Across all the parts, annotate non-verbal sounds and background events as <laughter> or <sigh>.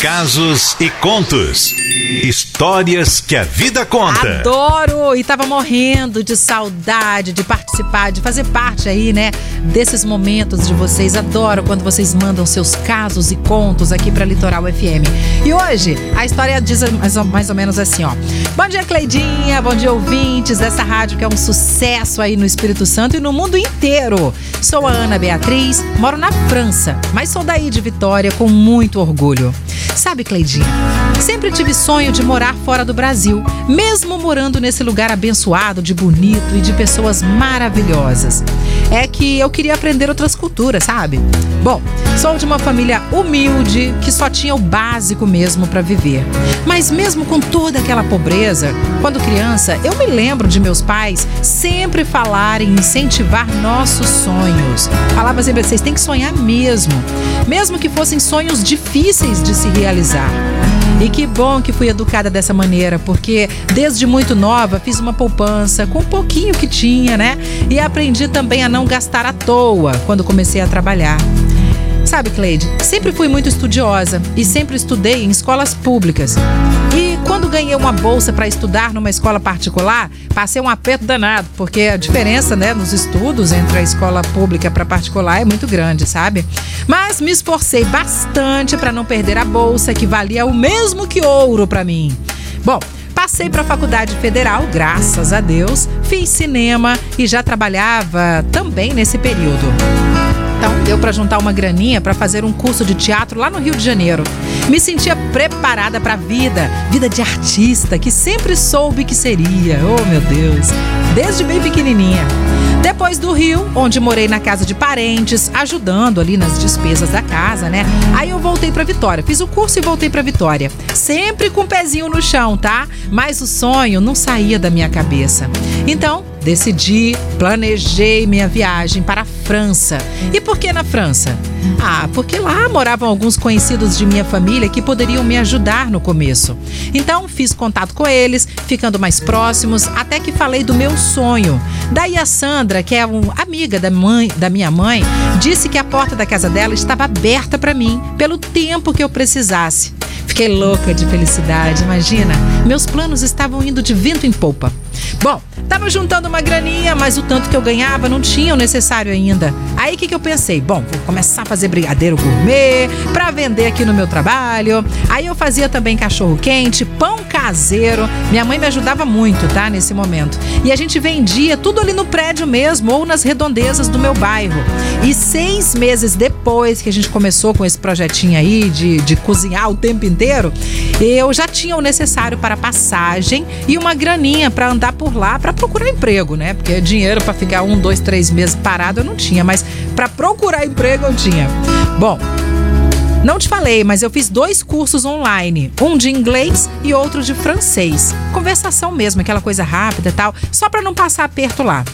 Casos e contos. Histórias que a vida conta. Adoro! E tava morrendo de saudade de participar, de fazer parte aí, né, desses momentos de vocês. Adoro quando vocês mandam seus casos e contos aqui pra Litoral FM. E hoje a história diz mais ou, mais ou menos assim, ó. Bom dia, Cleidinha. Bom dia, ouvintes dessa rádio que é um sucesso aí no Espírito Santo e no mundo inteiro. Sou a Ana Beatriz, moro na França, mas sou daí de Vitória com muito orgulho. Sabe, Cleidinha, sempre tive sonho de morar fora do Brasil, mesmo morando nesse lugar abençoado, de bonito e de pessoas maravilhosas. É que eu queria aprender outras culturas, sabe? Bom, sou de uma família humilde que só tinha o básico mesmo para viver. Mas mesmo com toda aquela pobreza, quando criança, eu me lembro de meus pais sempre falarem incentivar nossos sonhos. Falava sempre, vocês têm que sonhar mesmo, mesmo que fossem sonhos difíceis de se realizar. E que bom que fui educada dessa maneira, porque desde muito nova fiz uma poupança com um pouquinho que tinha, né? E aprendi também a não gastar à toa quando comecei a trabalhar. Sabe, Cleide, sempre fui muito estudiosa e sempre estudei em escolas públicas. E quando ganhei uma bolsa para estudar numa escola particular, passei um aperto danado, porque a diferença, né, nos estudos entre a escola pública para particular é muito grande, sabe? Mas me esforcei bastante para não perder a bolsa, que valia o mesmo que ouro para mim. Bom, Passei para a faculdade federal, graças a Deus, fiz cinema e já trabalhava também nesse período. Então deu para juntar uma graninha para fazer um curso de teatro lá no Rio de Janeiro. Me sentia preparada para a vida, vida de artista que sempre soube que seria. Oh, meu Deus. Desde bem pequenininha. Depois do Rio, onde morei na casa de parentes, ajudando ali nas despesas da casa, né? Aí eu voltei para Vitória. Fiz o curso e voltei para Vitória. Sempre com o pezinho no chão, tá? Mas o sonho não saía da minha cabeça. Então, decidi, planejei minha viagem para a França. E por que na França? Ah, porque lá moravam alguns conhecidos de minha família que poderiam me ajudar no começo. Então fiz contato com eles, ficando mais próximos, até que falei do meu sonho. Daí a Sandra, que é uma amiga da, mãe, da minha mãe, disse que a porta da casa dela estava aberta para mim, pelo tempo que eu precisasse. Fiquei louca de felicidade, imagina. Meus planos estavam indo de vento em polpa. Bom, Tava juntando uma graninha, mas o tanto que eu ganhava não tinha o necessário ainda. Aí o que, que eu pensei? Bom, vou começar a fazer brigadeiro gourmet para vender aqui no meu trabalho. Aí eu fazia também cachorro quente, pão caseiro. Minha mãe me ajudava muito, tá? Nesse momento. E a gente vendia tudo ali no prédio mesmo ou nas redondezas do meu bairro. E seis meses depois que a gente começou com esse projetinho aí de, de cozinhar o tempo inteiro, eu já tinha o necessário para passagem e uma graninha para andar por lá para procurar emprego, né? Porque dinheiro para ficar um, dois, três meses parado eu não tinha, mas para procurar emprego eu tinha. Bom, não te falei, mas eu fiz dois cursos online, um de inglês e outro de francês. Conversação mesmo, aquela coisa rápida tal, só para não passar aperto lá.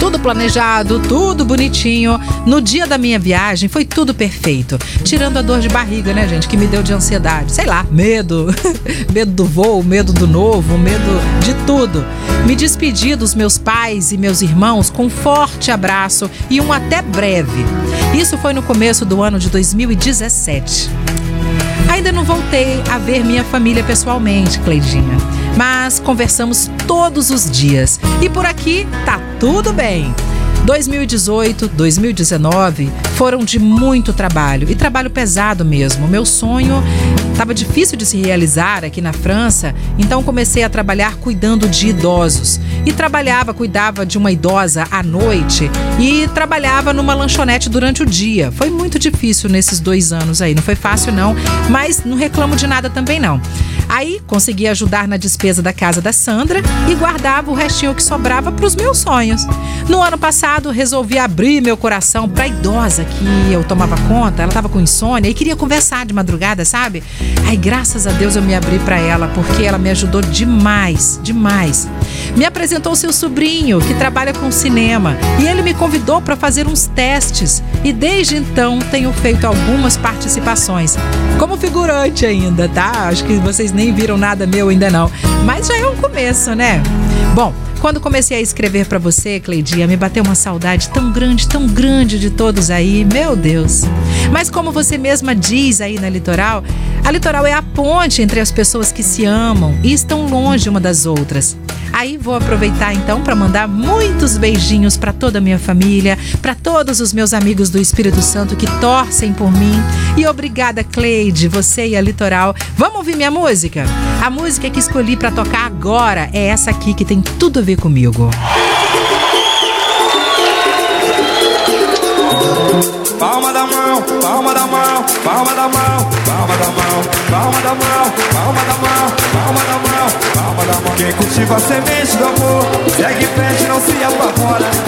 Tudo planejado, tudo bonitinho. No dia da minha viagem foi tudo perfeito. Tirando a dor de barriga, né, gente, que me deu de ansiedade. Sei lá, medo. <laughs> medo do voo, medo do novo, medo de tudo. Me despedi dos meus pais e meus irmãos com um forte abraço e um até breve. Isso foi no começo do ano de 2017. Ainda não voltei a ver minha família pessoalmente, Cleidinha, mas conversamos todos os dias. E por aqui tá tudo bem. 2018, 2019 foram de muito trabalho e trabalho pesado mesmo. Meu sonho estava difícil de se realizar aqui na França, então comecei a trabalhar cuidando de idosos. E trabalhava, cuidava de uma idosa à noite e trabalhava numa lanchonete durante o dia. Foi muito difícil nesses dois anos aí, não foi fácil não, mas não reclamo de nada também não. Aí consegui ajudar na despesa da casa da Sandra e guardava o restinho que sobrava para os meus sonhos. No ano passado, resolvi abrir meu coração para a idosa que eu tomava conta. Ela estava com insônia e queria conversar de madrugada, sabe? Aí, graças a Deus, eu me abri para ela porque ela me ajudou demais, demais. Me apresentou seu sobrinho, que trabalha com cinema, e ele me convidou para fazer uns testes. E desde então tenho feito algumas participações. Como figurante ainda, tá? Acho que vocês nem viram nada meu ainda não. Mas já é um começo, né? Bom, Quando comecei a escrever para você, Cleidia, me bateu uma saudade tão grande, tão grande de todos aí, meu Deus. Mas como você mesma diz aí na Litoral, a Litoral é a ponte entre as pessoas que se amam e estão longe uma das outras. Aí vou aproveitar então para mandar muitos beijinhos para toda a minha família, para todos os meus amigos do Espírito Santo que torcem por mim. E obrigada, Cleide, você e a Litoral. Vamos ouvir minha música? A música que escolhi para tocar agora é essa aqui que tem tudo a ver comigo. Palma da mão, palma da mão, palma da mão, palma da mão, palma da mão, palma da mão, palma da mão, palma da mão. Quem cultiva a semente do amor, segue em frente, não se apavora.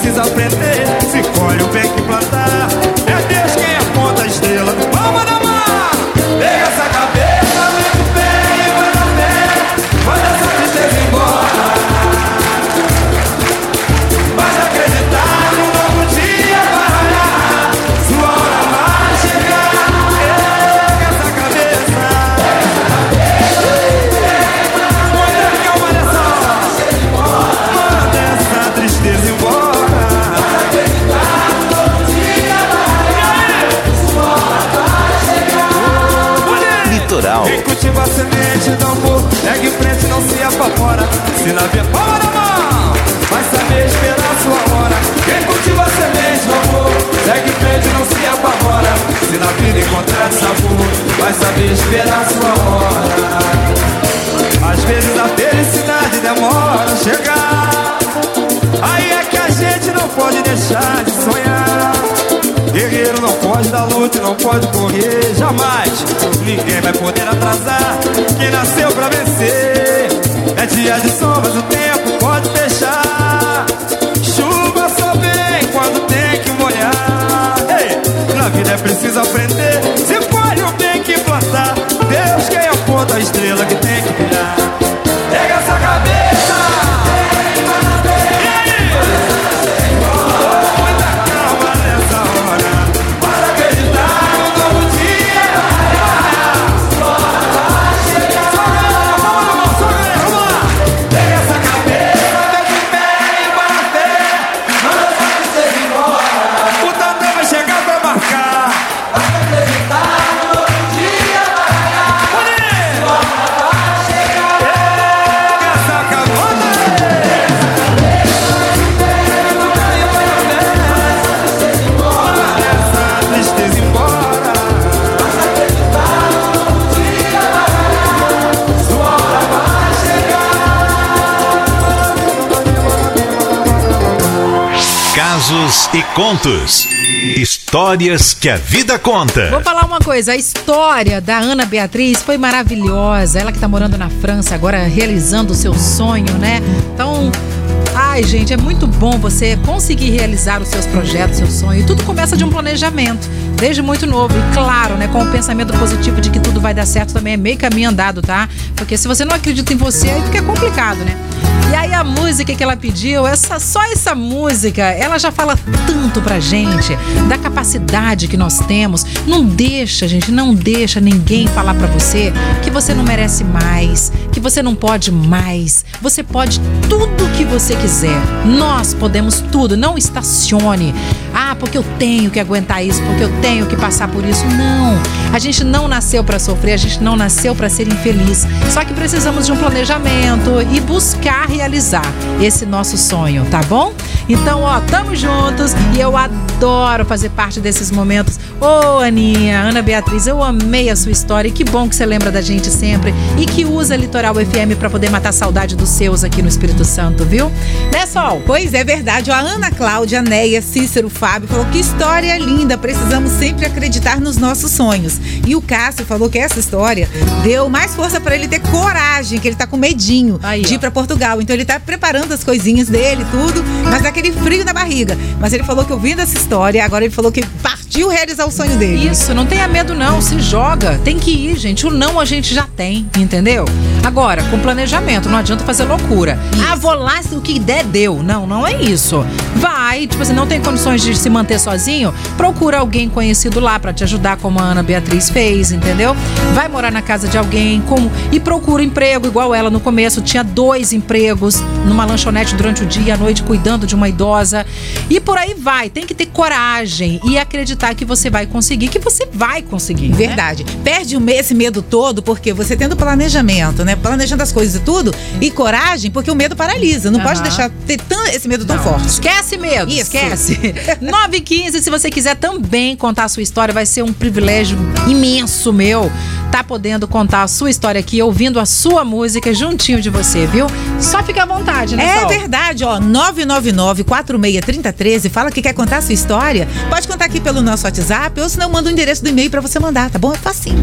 Preciso aprender. Se vida palma na mão, vai saber esperar sua hora. Quem cultiva a semente amor, segue em frente, não se apavora. Se na vida encontrar sabor, vai saber esperar sua hora. Às vezes a felicidade demora a chegar. Aí é que a gente não pode deixar de sonhar. Guerreiro não pode dar luta não pode correr jamais. Ninguém vai poder atrasar quem nasceu pra vencer. É dia de sombras, o tempo pode fechar. Chuva só vem quando tem que molhar. Ei, na vida é preciso aprender. Se colhe o bem que plantar. Deus quem aponta a estrela que tem que E contos. Histórias que a vida conta. Vou falar uma coisa, a história da Ana Beatriz foi maravilhosa. Ela que tá morando na França agora realizando o seu sonho, né? Então, ai, gente, é muito bom você conseguir realizar os seus projetos, seu sonho. E tudo começa de um planejamento, desde muito novo. E claro, né, com o pensamento positivo de que tudo vai dar certo também é meio caminho andado, tá? Porque se você não acredita em você, aí fica complicado, né? E aí a música que ela pediu, essa só essa música, ela já fala tanto pra gente da capacidade que nós temos. Não deixa, gente, não deixa ninguém falar pra você que você não merece mais, que você não pode mais. Você pode tudo que você quiser. Nós podemos tudo. Não estacione. Ah, porque eu tenho que aguentar isso, porque eu tenho que passar por isso. Não. A gente não nasceu pra sofrer, a gente não nasceu pra ser infeliz. Só que precisamos de um planejamento e buscar realizar esse nosso sonho, tá bom? Então, ó, tamo juntos e eu adoro fazer parte desses momentos. Ô, Aninha, Ana Beatriz, eu amei a sua história e que bom que você lembra da gente sempre e que usa Litoral FM para poder matar a saudade dos seus aqui no Espírito Santo, viu? Né, Sol? Pois é verdade. Ó, a Ana Cláudia, Neia, Cícero, Fábio falou que história linda. Precisamos sempre acreditar nos nossos sonhos. E o Cássio falou que essa história deu mais força para ele ter coragem, que ele tá com medinho Aí, de ir para Portugal. Então ele tá preparando as coisinhas dele, tudo, mas daquele frio na barriga. Mas ele falou que ouvindo essa história, agora ele falou que partiu realizar o sonho dele. Isso, não tenha medo não, se joga. Tem que ir, gente. O não a gente já tem, entendeu? Agora, com planejamento, não adianta fazer loucura. Ah, vou lá, o que der, deu. Não, não é isso. Vai, tipo assim, não tem condições de se manter sozinho? Procura alguém conhecido lá pra te ajudar, como a Ana Beatriz fez, entendeu? Vai morar na casa de alguém como e procura emprego, igual ela no começo. Tinha dois empregos numa lanchonete durante o dia e à noite, cuidando de uma idosa. E por aí vai. Tem que ter coragem e acreditar que você vai conseguir, que você vai conseguir. né? Verdade. Perde o me- esse medo todo, porque você tendo planejamento, né? Planejando as coisas e tudo, e coragem, porque o medo paralisa. Não Aham. pode deixar ter tão, esse medo tão Não, forte. Esquece medo, Isso. esquece. 9 e 15, se você quiser também contar a sua história, vai ser um privilégio imenso meu tá podendo contar a sua história aqui, ouvindo a sua música juntinho de você, viu? Só fica à vontade, né, É Sol? verdade, ó. 999-463013. Fala que quer contar a sua história. Pode contar aqui pelo nosso WhatsApp ou se não, manda o endereço do e-mail pra você mandar, tá bom? É facinho.